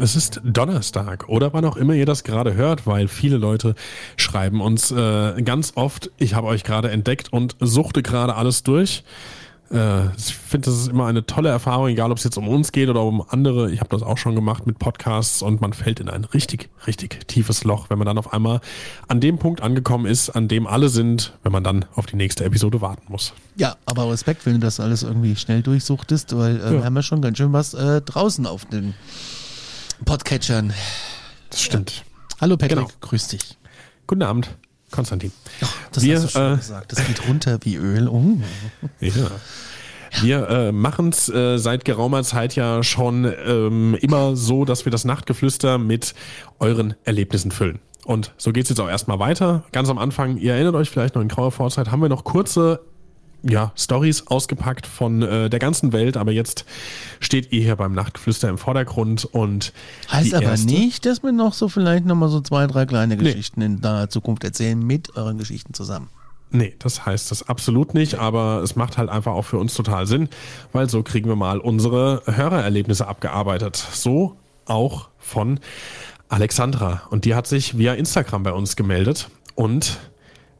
Es ist Donnerstag oder wann auch immer ihr das gerade hört, weil viele Leute schreiben uns äh, ganz oft, ich habe euch gerade entdeckt und suchte gerade alles durch. Äh, ich finde, das ist immer eine tolle Erfahrung, egal ob es jetzt um uns geht oder um andere. Ich habe das auch schon gemacht mit Podcasts und man fällt in ein richtig, richtig tiefes Loch, wenn man dann auf einmal an dem Punkt angekommen ist, an dem alle sind, wenn man dann auf die nächste Episode warten muss. Ja, aber Respekt, wenn du das alles irgendwie schnell durchsuchtest, weil äh, Ja. wir haben ja schon ganz schön was äh, draußen auf den Podcatchern. Das stimmt. Hallo Patrick, Genau. grüß dich. Guten Abend, Konstantin. Das Wir, hast du schon äh, gesagt. Das geht runter wie Öl. Oh. Ja. Wir äh, machen es äh, seit geraumer Zeit ja schon ähm, immer so, dass wir das Nachtgeflüster mit euren Erlebnissen füllen. Und so geht's jetzt auch erstmal weiter. Ganz am Anfang, ihr erinnert euch vielleicht noch in grauer Vorzeit, haben wir noch kurze ja, Stories ausgepackt von äh, der ganzen Welt, aber jetzt steht ihr hier beim Nachtgeflüster im Vordergrund und Heißt aber erste- nicht, dass wir noch so vielleicht noch mal so zwei, drei kleine Geschichten in naher Zukunft erzählen mit euren Geschichten zusammen. Nee, das heißt das absolut nicht, aber es macht halt einfach auch für uns total Sinn, weil so kriegen wir mal unsere Hörererlebnisse abgearbeitet. So auch von Alexandra. Und die hat sich via Instagram bei uns gemeldet und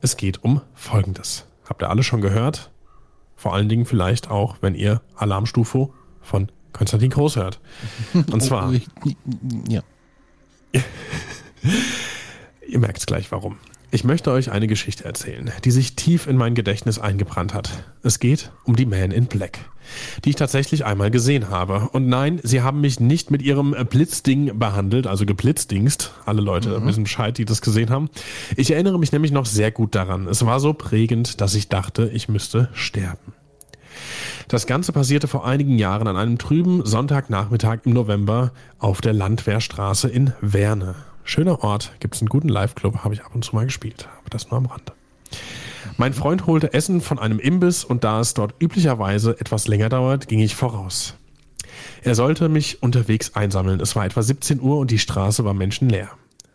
es geht um Folgendes. Habt ihr alle schon gehört? Vor allen Dingen vielleicht auch, wenn ihr Alarmstufe von Konstantin Groß hört. Und zwar, Ja. Ihr merkt gleich warum. Ich möchte euch eine Geschichte erzählen, die sich tief in mein Gedächtnis eingebrannt hat. Es geht um die Man in Black, die ich tatsächlich einmal gesehen habe. Und nein, sie haben mich nicht mit ihrem Blitzding behandelt, also geblitzdingst. Alle Leute wissen Bescheid, die das gesehen haben. Ich erinnere mich nämlich noch sehr gut daran. Es war so prägend, dass ich dachte, ich müsste sterben. Das Ganze passierte vor einigen Jahren an einem trüben Sonntagnachmittag im November auf der Landwehrstraße in Werne. Schöner Ort, gibt's einen guten Live-Club, habe ich ab und zu mal gespielt, aber das nur am Rande. Mein Freund holte Essen von einem Imbiss und da es dort üblicherweise etwas länger dauert, ging ich voraus. Er sollte mich unterwegs einsammeln. Es war etwa 17 Uhr und die Straße war menschenleer.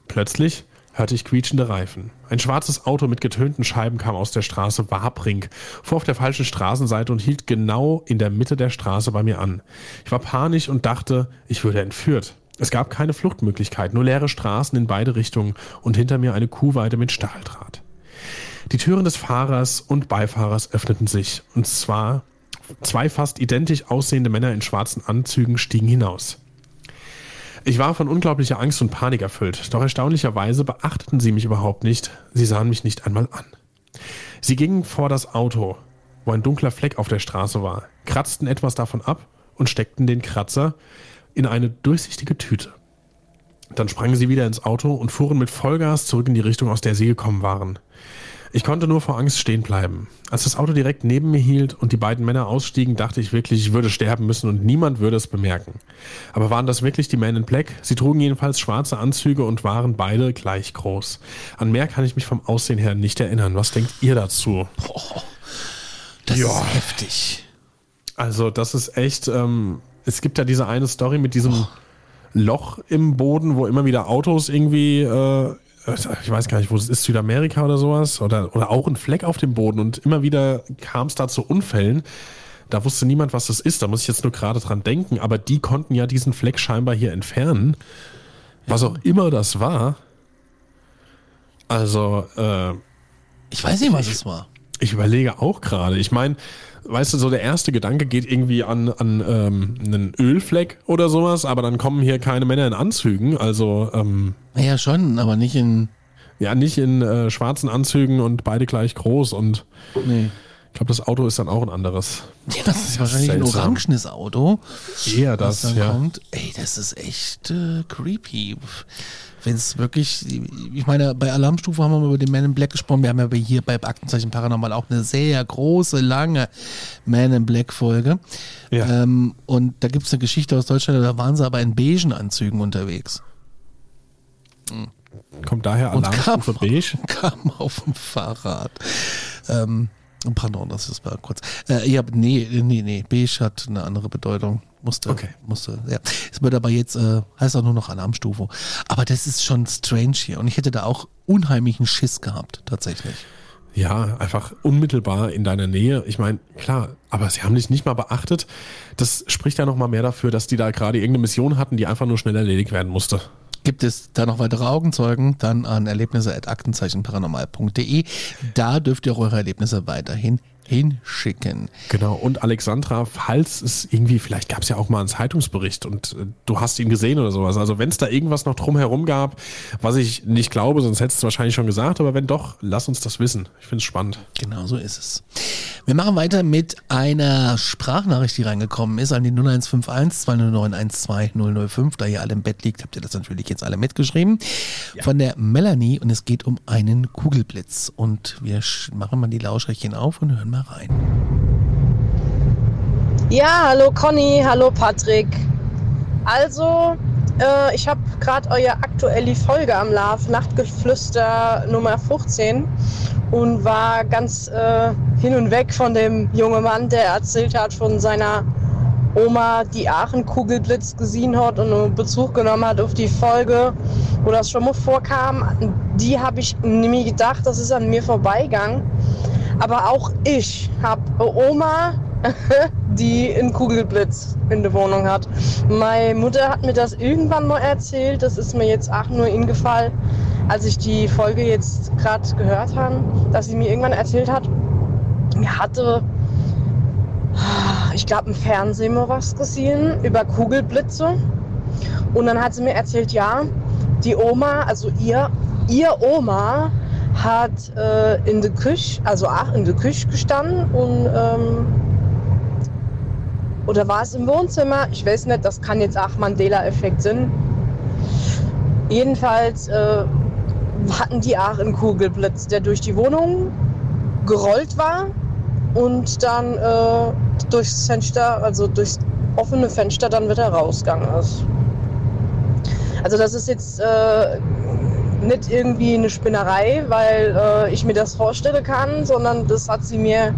Plötzlich hörte ich quietschende Reifen. Ein schwarzes Auto mit getönten Scheiben kam aus der Straße Wabring, fuhr auf der falschen Straßenseite und hielt genau in der Mitte der Straße bei mir an. Ich war panisch und dachte, ich würde entführt. Es gab keine Fluchtmöglichkeit, nur leere Straßen in beide Richtungen und hinter mir eine Kuhweide mit Stahldraht. Die Türen des Fahrers und Beifahrers öffneten sich, und zwar zwei fast identisch aussehende Männer in schwarzen Anzügen stiegen hinaus. Ich war von unglaublicher Angst und Panik erfüllt, doch erstaunlicherweise beachteten sie mich überhaupt nicht, sie sahen mich nicht einmal an. Sie gingen vor das Auto, wo ein dunkler Fleck auf der Straße war, kratzten etwas davon ab und steckten den Kratzer in eine durchsichtige Tüte. Dann sprangen sie wieder ins Auto und fuhren mit Vollgas zurück in die Richtung, aus der sie gekommen waren. Ich konnte nur vor Angst stehen bleiben. Als das Auto direkt neben mir hielt und die beiden Männer ausstiegen, dachte ich wirklich, ich würde sterben müssen und niemand würde es bemerken. Aber waren das wirklich die Men in Black? Sie trugen jedenfalls schwarze Anzüge und waren beide gleich groß. An mehr kann ich mich vom Aussehen her nicht erinnern. Was denkt ihr dazu? Das Ja. ist heftig. Also, das ist echt. Ähm, es gibt ja diese eine Story mit diesem Loch im Boden, wo immer wieder Autos irgendwie. Äh, ich weiß gar nicht, wo es ist, Südamerika oder sowas. Oder, oder auch ein Fleck auf dem Boden. Und immer wieder kam es da zu Unfällen. Da wusste niemand, was das ist. Da muss ich jetzt nur gerade dran denken. Aber die konnten ja diesen Fleck scheinbar hier entfernen. Was auch immer das war. Also, äh, Ich weiß nicht, was es war. ich überlege auch gerade. Ich meine, weißt du, so der erste Gedanke geht irgendwie an, an ähm, einen Ölfleck oder sowas, aber dann kommen hier keine Männer in Anzügen. Also, ähm, Naja, schon, aber nicht in. ja, nicht in äh, schwarzen Anzügen und beide gleich groß. Und Nee. ich glaube, das Auto ist dann auch ein anderes. Ja, das ist wahrscheinlich ein seltsam. orangenes Auto. Eher was das, dann ja. kommt. Ey, das ist echt äh, creepy. Wenn es wirklich, ich meine, bei Alarmstufe haben wir über den Man in Black gesprochen, wir haben ja hier bei Aktenzeichen Paranormal auch eine sehr große, lange Man in Black Folge. Ja. Ähm, und da gibt es eine Geschichte aus Deutschland, da waren sie aber in beigen Anzügen unterwegs. Hm. Kommt daher Alarmstufe beige? Kam auf dem Fahrrad. Ähm, pardon, das ist mal kurz. Äh, ja, nee, nee, nee, beige hat eine andere Bedeutung. Musste, okay. musste, ja. Es wird aber jetzt, äh, heißt auch nur noch Alarmstufe. Aber das ist schon strange hier. Und ich hätte da auch unheimlichen Schiss gehabt, tatsächlich. Ja, einfach unmittelbar in deiner Nähe. Ich meine, klar, aber sie haben dich nicht mal beachtet. Das spricht ja nochmal mehr dafür, dass die da gerade irgendeine Mission hatten, die einfach nur schnell erledigt werden musste. Gibt es da noch weitere Augenzeugen? Dann an erlebnisse.aktenzeichenparanormal.de. Da dürft ihr eure Erlebnisse weiterhin hinschicken. Genau, und Alexandra, falls es irgendwie, vielleicht gab es ja auch mal einen Zeitungsbericht und äh, du hast ihn gesehen oder sowas. Also wenn es da irgendwas noch drumherum gab, was ich nicht glaube, sonst hättest du es wahrscheinlich schon gesagt, aber wenn doch, lass uns das wissen. Ich finde es spannend. Genau so ist es. Wir machen weiter mit einer Sprachnachricht, die reingekommen ist an die 0151 209 12005. Da ihr alle im Bett liegt, habt ihr das natürlich jetzt alle mitgeschrieben. Ja. Von der Melanie und es geht um einen Kugelblitz. Und wir machen mal die Lauschrädchen auf und hören mal rein. Ja, hallo Conny, hallo Patrick. Also, äh, ich habe gerade eure aktuelle Folge am Love, Nachtgeflüster Nummer 15 und war ganz äh, hin und weg von dem jungen Mann, der erzählt hat von seiner Oma, die Aachen-Kugelblitz gesehen hat und Bezug genommen hat auf die Folge, wo das schon mal vorkam. Die habe ich nämlich gedacht, das ist an mir vorbeigegangen. Aber auch ich habe Oma, die einen Kugelblitz in der Wohnung hat. Meine Mutter hat mir das irgendwann mal erzählt. Das ist mir jetzt auch nur ingefallen, als ich die Folge jetzt gerade gehört habe, dass sie mir irgendwann erzählt hat, er hatte, ich glaube, im Fernsehen mal was gesehen über Kugelblitze. Und dann hat sie mir erzählt, ja, die Oma, also ihr, ihr Oma hat äh, in der Küche, also auch in der Küche gestanden und ähm, oder war es im Wohnzimmer? Ich weiß nicht, das kann jetzt auch Mandela-Effekt sein. Jedenfalls äh, hatten die auch einen Kugelblitz, der durch die Wohnung gerollt war und dann äh, durchs Fenster, also durchs offene Fenster dann wieder rausgegangen ist. Also das ist jetzt äh, nicht irgendwie eine Spinnerei, weil äh, ich mir das vorstellen kann, sondern das hat sie mir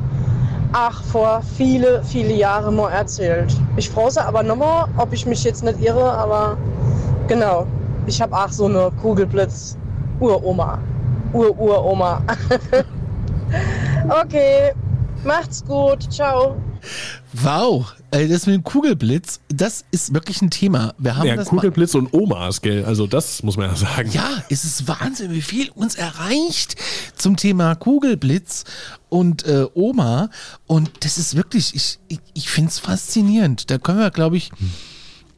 ach vor viele, viele Jahre mal erzählt. Ich freue aber nochmal, ob ich mich jetzt nicht irre, aber genau, ich habe auch so eine Kugelblitz Uroma. Ur-Uroma. okay, macht's gut. Ciao. Wow, das mit dem Kugelblitz, das ist wirklich ein Thema. Wir haben ja, das Kugelblitz und Omas, gell? Also das muss man ja sagen. Ja, es ist Wahnsinn, wie viel uns erreicht zum Thema Kugelblitz und äh, Oma. Und das ist wirklich, ich, ich, ich finde es faszinierend. Da können wir, glaube ich,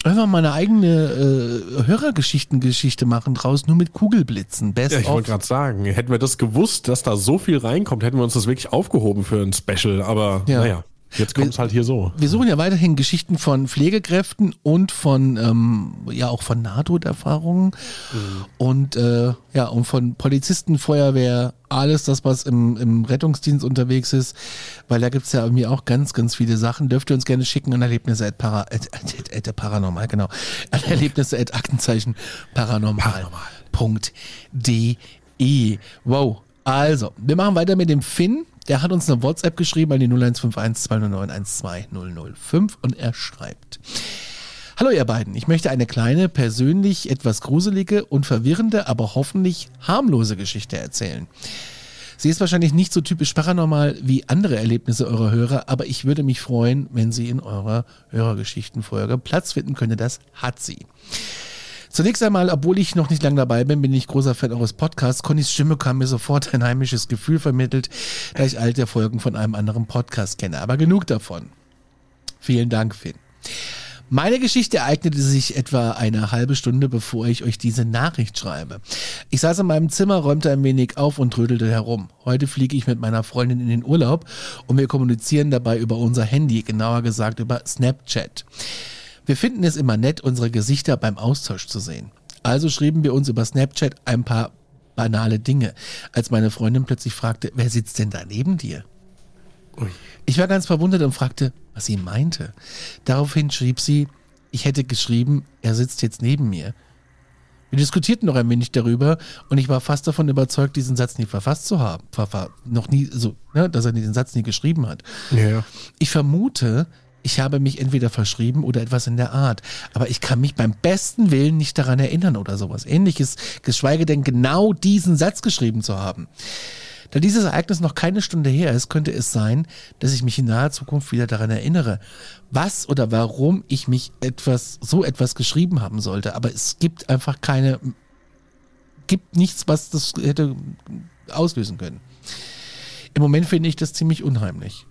einfach mal eine eigene äh, Hörergeschichtengeschichte machen draus, nur mit Kugelblitzen. Best ja, ich wollte gerade sagen, hätten wir das gewusst, dass da so viel reinkommt, hätten wir uns das wirklich aufgehoben für ein Special. Aber ja. naja. Jetzt kommt es halt hier so. Wir suchen ja weiterhin Geschichten von Pflegekräften und von ähm, ja auch von Nahtoderfahrungen mhm. und äh, ja und von Polizisten, Feuerwehr, alles das, was im, im Rettungsdienst unterwegs ist, weil da gibt es ja irgendwie auch ganz, ganz viele Sachen. Dürft ihr uns gerne schicken an Erlebnisse at, para, at, at, at, at paranormal, genau. An Erlebnisse at Aktenzeichen paranormal.de. Wow. Also, wir machen weiter mit dem Finn. Der hat uns eine WhatsApp geschrieben an die 0151 209 12005 und er schreibt. Hallo ihr beiden, ich möchte eine kleine, persönlich etwas gruselige und verwirrende, aber hoffentlich harmlose Geschichte erzählen. Sie ist wahrscheinlich nicht so typisch paranormal wie andere Erlebnisse eurer Hörer, aber ich würde mich freuen, wenn sie in eurer Hörergeschichtenfolge Platz finden könnte. Das hat sie. Zunächst einmal, obwohl ich noch nicht lange dabei bin, bin ich großer Fan eures Podcasts. Connys Stimme kam mir sofort ein heimisches Gefühl vermittelt, da ich alte Folgen von einem anderen Podcast kenne. Aber genug davon. Vielen Dank, Finn. Meine Geschichte ereignete sich etwa eine halbe Stunde, bevor ich euch diese Nachricht schreibe. Ich saß in meinem Zimmer, räumte ein wenig auf und trödelte herum. Heute fliege ich mit meiner Freundin in den Urlaub und wir kommunizieren dabei über unser Handy, genauer gesagt über Snapchat. Wir finden es immer nett, unsere Gesichter beim Austausch zu sehen. Also schrieben wir uns über Snapchat ein paar banale Dinge, als meine Freundin plötzlich fragte, wer sitzt denn da neben dir? Ich war ganz verwundert und fragte, was sie meinte. Daraufhin schrieb sie, ich hätte geschrieben, er sitzt jetzt neben mir. Wir diskutierten noch ein wenig darüber und ich war fast davon überzeugt, diesen Satz nie verfasst zu haben. Noch nie, so, ne, dass er diesen Satz nie geschrieben hat. Ja. Ich vermute, ich habe mich entweder verschrieben oder etwas in der Art. Aber ich kann mich beim besten Willen nicht daran erinnern oder sowas ähnliches, geschweige denn genau diesen Satz geschrieben zu haben. Da dieses Ereignis noch keine Stunde her ist, könnte es sein, dass ich mich in naher Zukunft wieder daran erinnere, was oder warum ich mich etwas, so etwas geschrieben haben sollte. Aber es gibt einfach keine, gibt nichts, was das hätte auslösen können. Im Moment finde ich das ziemlich unheimlich.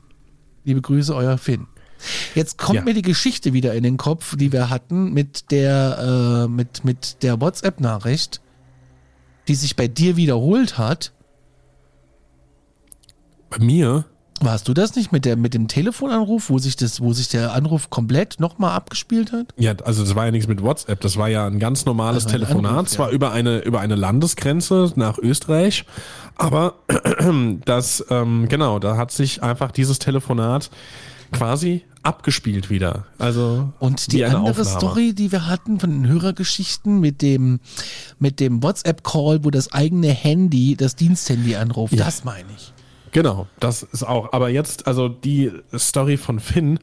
Liebe Grüße, euer Finn. Jetzt kommt ja. mir die Geschichte wieder in den Kopf, die wir hatten mit der, äh, mit, mit der WhatsApp-Nachricht, die sich bei dir wiederholt hat. Bei mir? Warst du das nicht mit, der, mit dem Telefonanruf, wo sich, das, wo sich der Anruf komplett nochmal abgespielt hat? Ja, also das war ja nichts mit WhatsApp, das war ja ein ganz normales also ein Telefonat, Anruf, zwar ja. über, eine, über eine Landesgrenze nach Österreich, aber das, ähm, genau, da hat sich einfach dieses Telefonat quasi abgespielt wieder. Also und die andere Aufnahme. Story, die wir hatten von den Hörergeschichten mit dem mit dem WhatsApp Call, wo das eigene Handy, das Diensthandy anruft, ja. das meine ich. Genau, das ist auch. Aber jetzt also die Story von Finn,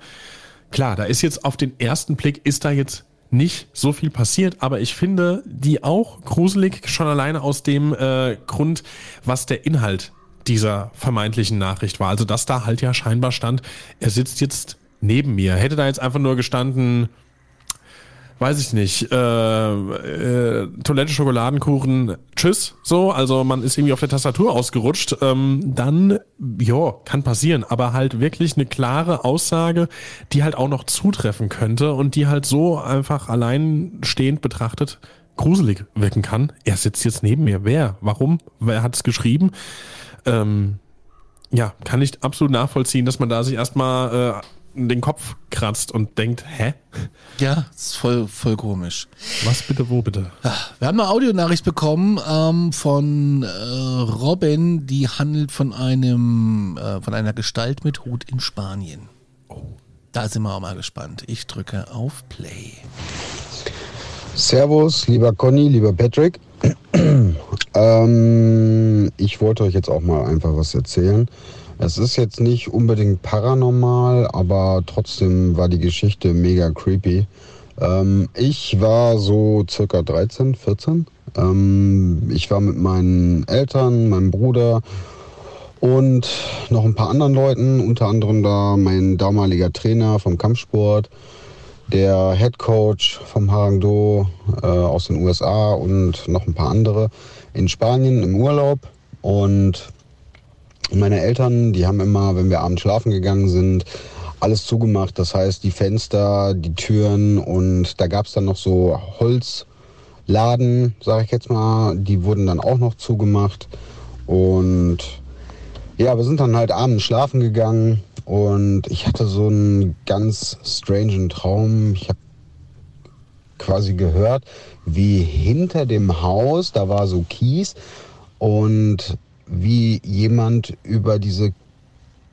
klar, da ist jetzt auf den ersten Blick ist da jetzt nicht so viel passiert, aber ich finde die auch gruselig schon alleine aus dem äh, Grund, was der Inhalt dieser vermeintlichen Nachricht war. Also dass da halt ja scheinbar stand, er sitzt jetzt neben mir. Hätte da jetzt einfach nur gestanden, weiß ich nicht, äh, äh, Toilette, Schokoladenkuchen, tschüss, so, also man ist irgendwie auf der Tastatur ausgerutscht, ähm, dann, ja, kann passieren, aber halt wirklich eine klare Aussage, die halt auch noch zutreffen könnte und die halt so einfach alleinstehend betrachtet gruselig wirken kann. Er sitzt jetzt neben mir. Wer? Warum? Wer hat es geschrieben? ähm, ja, kann ich absolut nachvollziehen, dass man da sich erstmal äh, den Kopf kratzt und denkt, hä? Ja, ist voll, voll komisch. Was bitte, wo bitte? Wir haben eine Audionachricht bekommen ähm, von äh, Robin, die handelt von einem, äh, von einer Gestalt mit Hut in Spanien. Oh. Da sind wir auch mal gespannt. Ich drücke auf Play. Servus, lieber Conny, lieber Patrick. ähm, ich wollte euch jetzt auch mal einfach was erzählen. Es ist jetzt nicht unbedingt paranormal, aber trotzdem war die Geschichte mega creepy. Ähm, ich war so circa 13, 14. Ähm, ich war mit meinen Eltern, meinem Bruder und noch ein paar anderen Leuten, unter anderem da mein damaliger Trainer vom Kampfsport der Head Coach vom Harangdo äh, aus den USA und noch ein paar andere in Spanien im Urlaub. Und meine Eltern, die haben immer, wenn wir abends schlafen gegangen sind, alles zugemacht. Das heißt, die Fenster, die Türen und da gab es dann noch so Holzladen, sage ich jetzt mal, die wurden dann auch noch zugemacht. Und ja, wir sind dann halt abends schlafen gegangen und ich hatte so einen ganz strangen Traum. Ich habe quasi gehört, wie hinter dem Haus, da war so Kies und wie jemand über diese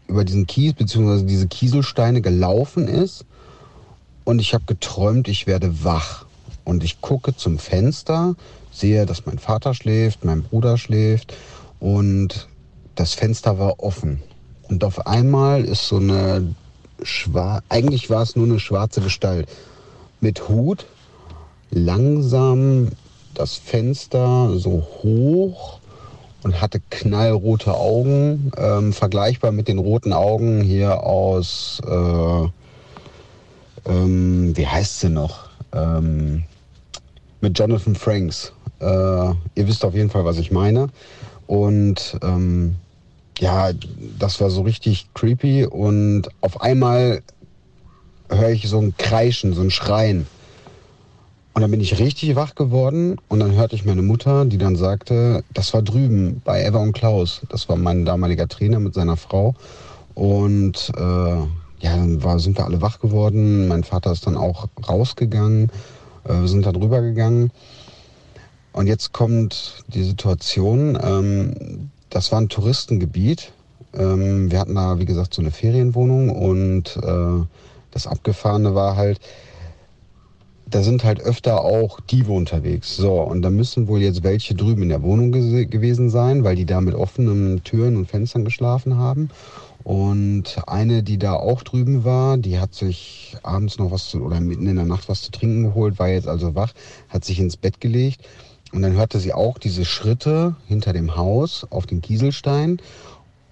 über diesen Kies bzw. diese Kieselsteine gelaufen ist. Und ich habe geträumt, ich werde wach. Und ich gucke zum Fenster, sehe, dass mein Vater schläft, mein Bruder schläft. Und das Fenster war offen. Und auf einmal ist so eine schwarze, eigentlich war es nur eine schwarze Gestalt. Mit Hut, langsam das Fenster so hoch und hatte knallrote Augen, ähm, vergleichbar mit den roten Augen hier aus, äh, ähm, wie heißt sie noch? Ähm, mit Jonathan Franks. Äh, ihr wisst auf jeden Fall, was ich meine. Und ähm, ja, das war so richtig creepy und auf einmal höre ich so ein Kreischen, so ein Schreien. Und dann bin ich richtig wach geworden und dann hörte ich meine Mutter, die dann sagte, das war drüben bei Eva und Klaus. Das war mein damaliger Trainer mit seiner Frau. Und äh, ja, dann war, sind wir alle wach geworden. Mein Vater ist dann auch rausgegangen. Äh, wir sind da drüber gegangen. Und jetzt kommt die Situation, ähm, das war ein Touristengebiet. Ähm, wir hatten da, wie gesagt, so eine Ferienwohnung und äh, das Abgefahrene war halt, da sind halt öfter auch Diebe unterwegs. So, und da müssen wohl jetzt welche drüben in der Wohnung gewesen sein, weil die da mit offenen Türen und Fenstern geschlafen haben. Und eine, die da auch drüben war, die hat sich abends noch was zu, oder mitten in der Nacht was zu trinken geholt, war jetzt also wach, hat sich ins Bett gelegt und dann hörte sie auch diese Schritte hinter dem Haus auf den Kieselstein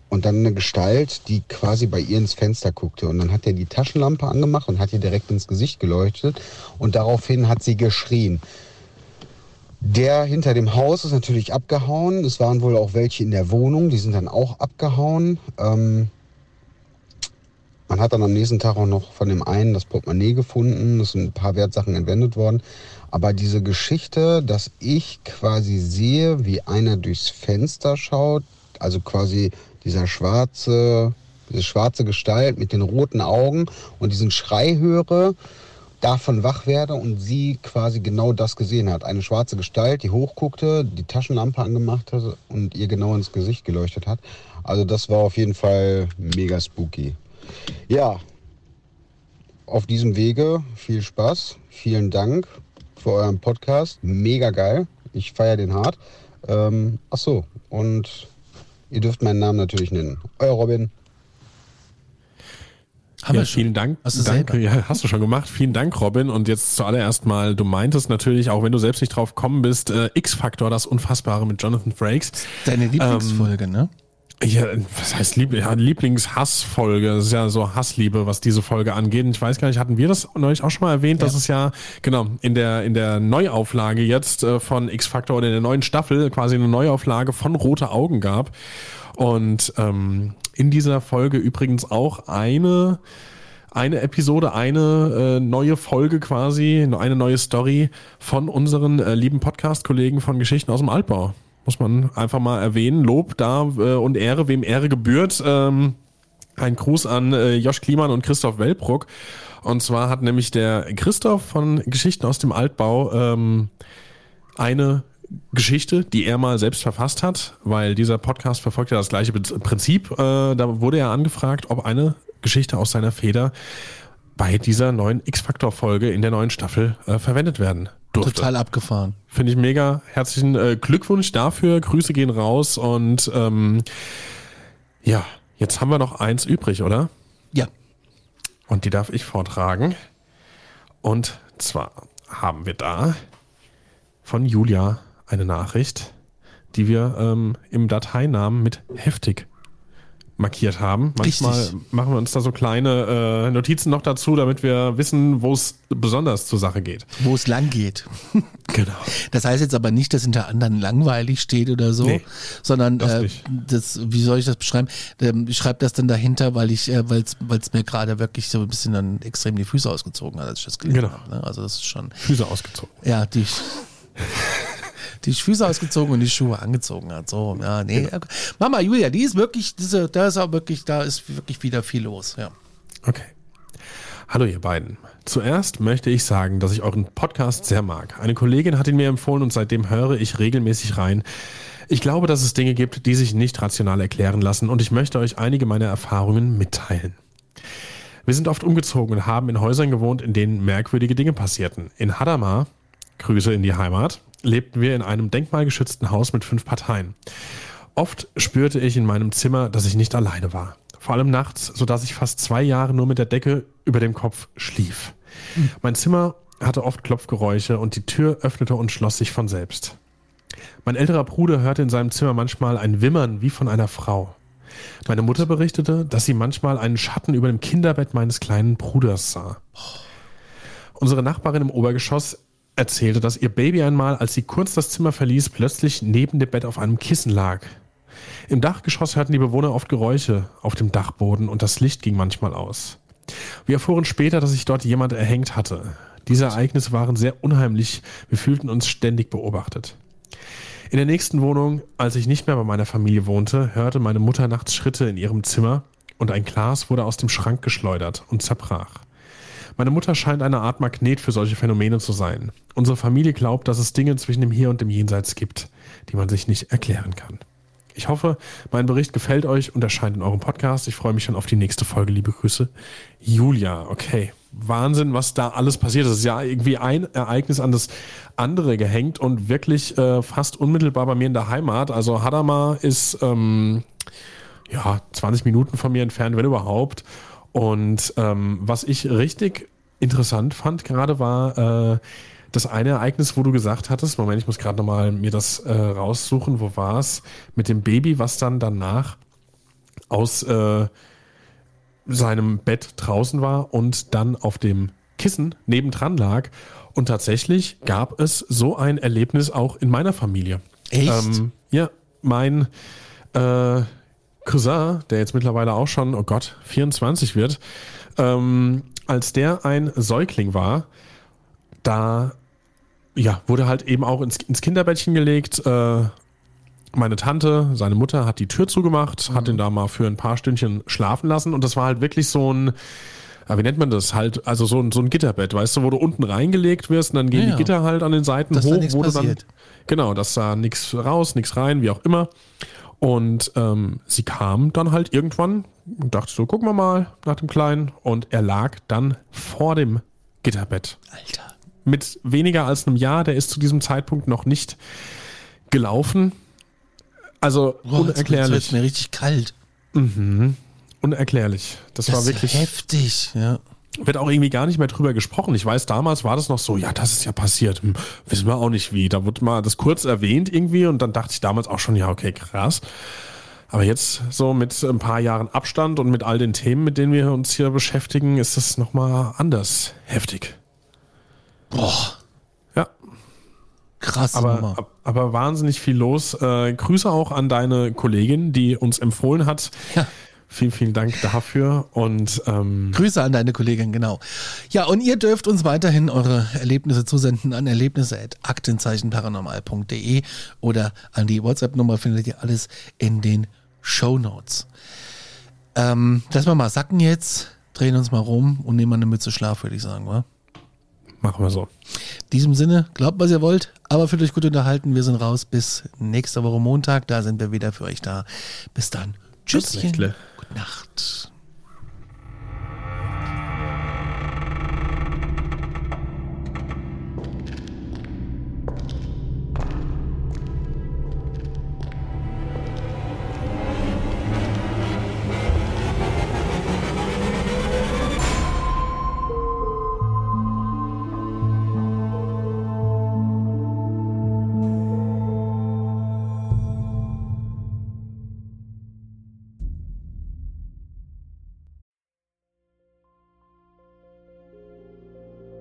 und dann eine Gestalt, die quasi bei ihr ins Fenster guckte. Und dann hat er die Taschenlampe angemacht und hat ihr direkt ins Gesicht geleuchtet. Und daraufhin hat sie geschrien. Der hinter dem Haus ist natürlich abgehauen. Es waren wohl auch welche in der Wohnung, die sind dann auch abgehauen. Ähm, man hat dann am nächsten Tag auch noch von dem einen das Portemonnaie gefunden. Es sind ein paar Wertsachen entwendet worden. Aber diese Geschichte, dass ich quasi sehe, wie einer durchs Fenster schaut, also quasi dieser schwarze, diese schwarze Gestalt mit den roten Augen und diesen Schrei höre, davon wach werde und sie quasi genau das gesehen hat. Eine schwarze Gestalt, die hochguckte, die Taschenlampe angemacht hat und ihr genau ins Gesicht geleuchtet hat. Also das war auf jeden Fall mega spooky. Ja, auf diesem Wege viel Spaß, vielen Dank für euren Podcast. Mega geil. Ich feiere den hart. Ähm, ach so, und ihr dürft meinen Namen natürlich nennen. Euer Robin. Haben ja, vielen Dank. Hast du, Danke, ja, hast du schon gemacht. Vielen Dank, Robin. Und jetzt zuallererst mal, du meintest natürlich, auch wenn du selbst nicht drauf gekommen bist, äh, X-Factor, das Unfassbare mit Jonathan Frakes. Deine Lieblingsfolge, ähm, ne? Ja, was heißt Lieb ja, Lieblingshassfolge? Das ist ja so Hassliebe, was diese Folge angeht. Und ich weiß gar nicht, hatten wir das neulich auch schon mal erwähnt, ja. dass es ja, genau, in der, in der Neuauflage jetzt äh, von X-Factor oder in der neuen Staffel quasi eine Neuauflage von Rote Augen gab. Und ähm, in dieser Folge übrigens auch eine, eine Episode, eine äh, neue Folge quasi, eine neue Story von unseren äh, lieben Podcast-Kollegen von Geschichten aus dem Altbau muss man einfach mal erwähnen. Lob da äh, und Ehre, wem Ehre gebührt. Ähm, ein Gruß an äh, Josh Kliemann und Christoph Wellbruck. Und zwar hat nämlich der Christoph von Geschichten aus dem Altbau ähm, eine Geschichte, die er mal selbst verfasst hat, weil dieser Podcast verfolgt ja das gleiche Prinzip. Äh, da wurde er angefragt, ob eine Geschichte aus seiner Feder bei dieser neuen X-Factor-Folge in der neuen Staffel äh, verwendet werden durfte. Total abgefahren. Finde ich mega. Herzlichen äh, Glückwunsch dafür. Grüße gehen raus und ähm, ja, jetzt haben wir noch eins übrig, oder? Ja. Und die darf ich vortragen. Und zwar haben wir da von Julia eine Nachricht, die wir ähm, im Dateinamen mit heftig markiert haben. Manchmal Richtig. machen wir uns da so kleine äh, Notizen noch dazu, damit wir wissen, wo es besonders zur Sache geht. Wo es lang geht. Genau. Das heißt jetzt aber nicht, dass hinter anderen langweilig steht oder so, nee, sondern das, äh, das, wie soll ich das beschreiben? Ähm, ich schreibe das dann dahinter, weil ich, äh, weil es mir gerade wirklich so ein bisschen dann extrem die Füße ausgezogen hat, als ich das gelesen genau. habe. Ne? Also das ist schon. Füße ausgezogen. Ja, die. die Füße ausgezogen und die Schuhe angezogen hat. So, ja, nee. Genau. Mama Julia, die ist wirklich, diese, da ist auch wirklich, da ist wirklich wieder viel los, ja. Okay. Hallo ihr beiden. Zuerst möchte ich sagen, dass ich euren Podcast sehr mag. Eine Kollegin hat ihn mir empfohlen und seitdem höre ich regelmäßig rein. Ich glaube, dass es Dinge gibt, die sich nicht rational erklären lassen und ich möchte euch einige meiner Erfahrungen mitteilen. Wir sind oft umgezogen und haben in Häusern gewohnt, in denen merkwürdige Dinge passierten. In Hadamar, Grüße in die Heimat, lebten wir in einem denkmalgeschützten Haus mit fünf Parteien. Oft spürte ich in meinem Zimmer, dass ich nicht alleine war. Vor allem nachts, sodass ich fast zwei Jahre nur mit der Decke über dem Kopf schlief. Mhm. Mein Zimmer hatte oft Klopfgeräusche und die Tür öffnete und schloss sich von selbst. Mein älterer Bruder hörte in seinem Zimmer manchmal ein Wimmern wie von einer Frau. Meine Mutter berichtete, dass sie manchmal einen Schatten über dem Kinderbett meines kleinen Bruders sah. Unsere Nachbarin im Obergeschoss erzählte, dass ihr Baby einmal, als sie kurz das Zimmer verließ, plötzlich neben dem Bett auf einem Kissen lag. Im Dachgeschoss hörten die Bewohner oft Geräusche auf dem Dachboden und das Licht ging manchmal aus. Wir erfuhren später, dass sich dort jemand erhängt hatte. Diese Ereignisse waren sehr unheimlich. Wir fühlten uns ständig beobachtet. In der nächsten Wohnung, als ich nicht mehr bei meiner Familie wohnte, hörte meine Mutter nachts Schritte in ihrem Zimmer und ein Glas wurde aus dem Schrank geschleudert und zerbrach. Meine Mutter scheint eine Art Magnet für solche Phänomene zu sein. Unsere Familie glaubt, dass es Dinge zwischen dem Hier und dem Jenseits gibt, die man sich nicht erklären kann. Ich hoffe, mein Bericht gefällt euch und erscheint in eurem Podcast. Ich freue mich schon auf die nächste Folge. Liebe Grüße. Julia, okay. Wahnsinn, was da alles passiert ist. Ja irgendwie ein Ereignis an das andere gehängt und wirklich äh, fast unmittelbar bei mir in der Heimat. Also Hadamar ist ähm, ja 20 Minuten von mir entfernt, wenn überhaupt. Und ähm, was ich richtig interessant fand gerade war äh, das eine Ereignis, wo du gesagt hattest, Moment, ich muss gerade nochmal mir das äh, raussuchen, wo war es, mit dem Baby, was dann danach aus äh, seinem Bett draußen war und dann auf dem Kissen nebendran lag. Und tatsächlich gab es so ein Erlebnis auch in meiner Familie. Echt? Ähm, ja, mein äh, Cousin, der jetzt mittlerweile auch schon, oh Gott, 24 wird, ähm, als der ein Säugling war, da ja, wurde halt eben auch ins, ins Kinderbettchen gelegt. Äh, meine Tante, seine Mutter, hat die Tür zugemacht, mhm. hat ihn da mal für ein paar Stündchen schlafen lassen und das war halt wirklich so ein, ja, wie nennt man das? Halt, also so ein, so ein Gitterbett, weißt du, wo du unten reingelegt wirst und dann gehen ja, die Gitter halt an den Seiten dass hoch, da wo du passiert. dann. Genau, dass da nichts raus, nichts rein, wie auch immer. Und ähm, sie kam dann halt irgendwann und dachte so, gucken wir mal nach dem Kleinen. Und er lag dann vor dem Gitterbett. Alter. Mit weniger als einem Jahr, der ist zu diesem Zeitpunkt noch nicht gelaufen. Also Boah, jetzt unerklärlich. wird's mir richtig kalt. Mhm. Unerklärlich. Das, Das war wirklich. heftig, ja. Wird auch irgendwie gar nicht mehr drüber gesprochen. Ich weiß, damals war das noch so, ja, das ist ja passiert. Hm, wissen wir auch nicht wie. Da wurde mal das kurz erwähnt irgendwie und dann dachte ich damals auch schon, ja, okay, krass. Aber jetzt so mit ein paar Jahren Abstand und mit all den Themen, mit denen wir uns hier beschäftigen, ist das nochmal anders heftig. Boah, Ja, krass. aber, ab- aber wahnsinnig viel los. Äh, Grüße auch an deine Kollegin, die uns empfohlen hat. Ja. Vielen, vielen Dank dafür. Und ähm, Grüße an deine Kollegin, genau. Ja, und ihr dürft uns weiterhin eure Erlebnisse zusenden an erlebnisse.aktenzeichenparanormal.de oder an die WhatsApp-Nummer findet ihr alles in den Show Notes. Ähm, lassen wir mal sacken jetzt, drehen uns mal rum und nehmen mal eine Mütze Schlaf, würde ich sagen, wa? machen wir so. In diesem Sinne, glaubt, was ihr wollt, aber fühlt euch gut unterhalten. Wir sind raus bis nächste Woche Montag. Da sind wir wieder für euch da. Bis dann. Tschüsschen. Nächtle. Gute Nacht.